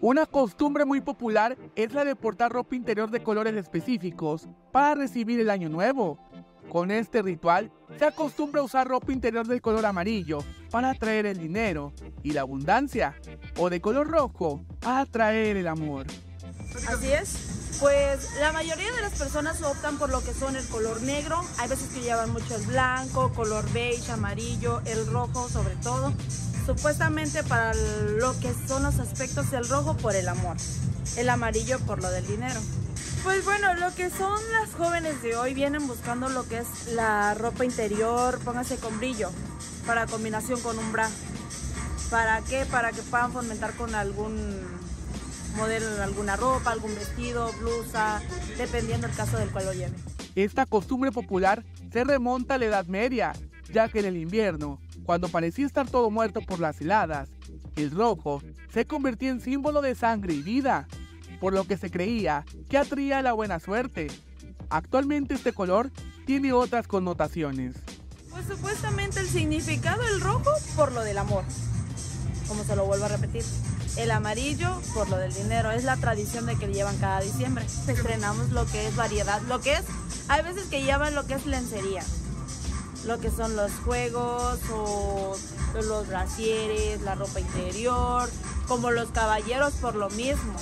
Una costumbre muy popular es la de portar ropa interior de colores específicos para recibir el año nuevo. Con este ritual se acostumbra usar ropa interior del color amarillo para atraer el dinero y la abundancia, o de color rojo para atraer el amor. Así es. Pues la mayoría de las personas optan por lo que son el color negro. Hay veces que llevan mucho el blanco, color beige, amarillo, el rojo sobre todo. Supuestamente para lo que son los aspectos del rojo por el amor, el amarillo por lo del dinero. Pues bueno, lo que son las jóvenes de hoy vienen buscando lo que es la ropa interior, póngase con brillo, para combinación con un bra. ¿Para qué? Para que puedan fomentar con algún modelo de alguna ropa, algún vestido, blusa, dependiendo el caso del cual lo lleve. Esta costumbre popular se remonta a la Edad Media, ya que en el invierno, cuando parecía estar todo muerto por las heladas, el rojo se convertía en símbolo de sangre y vida, por lo que se creía que atraía la buena suerte. Actualmente este color tiene otras connotaciones. Pues supuestamente el significado del rojo por lo del amor, como se lo vuelvo a repetir. El amarillo por lo del dinero, es la tradición de que llevan cada diciembre. Estrenamos lo que es variedad, lo que es, hay veces que llevan lo que es lencería, lo que son los juegos o los brasieres, la ropa interior, como los caballeros por lo mismo.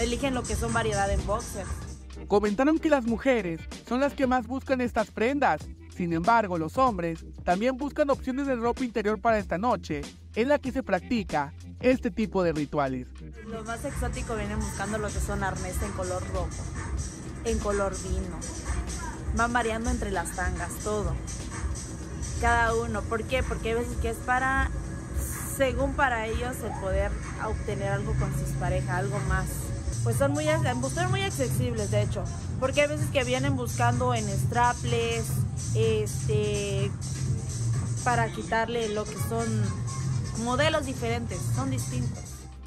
Eligen lo que son variedad en boxers. Comentaron que las mujeres son las que más buscan estas prendas. Sin embargo, los hombres también buscan opciones de ropa interior para esta noche, en la que se practica este tipo de rituales. Los más exóticos vienen buscando lo que son arnés en color rojo, en color vino. Van variando entre las tangas, todo. Cada uno. ¿Por qué? Porque hay veces que es para, según para ellos, el poder obtener algo con sus parejas, algo más. Pues son muy, son muy accesibles, de hecho. Porque hay veces que vienen buscando en straples, este, para quitarle lo que son modelos diferentes, son distintos.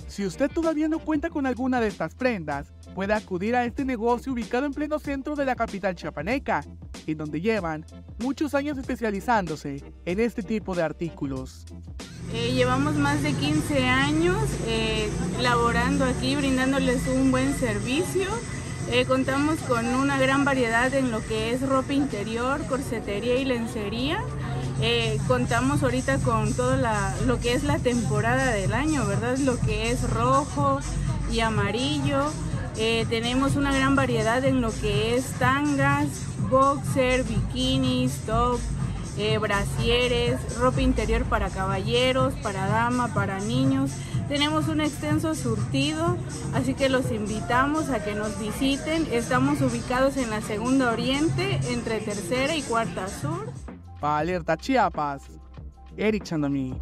Si usted todavía no cuenta con alguna de estas prendas, puede acudir a este negocio ubicado en pleno centro de la capital chiapaneca, en donde llevan muchos años especializándose en este tipo de artículos. Eh, llevamos más de 15 años eh, laborando aquí, brindándoles un buen servicio. Eh, contamos con una gran variedad en lo que es ropa interior, corsetería y lencería. Eh, contamos ahorita con todo lo que es la temporada del año, ¿verdad? Lo que es rojo y amarillo. Eh, tenemos una gran variedad en lo que es tangas, boxer, bikinis, top, eh, brasieres, ropa interior para caballeros, para dama, para niños. Tenemos un extenso surtido, así que los invitamos a que nos visiten. Estamos ubicados en la Segunda Oriente, entre Tercera y Cuarta Sur. Alerta Chiapas, Eric Chandomí.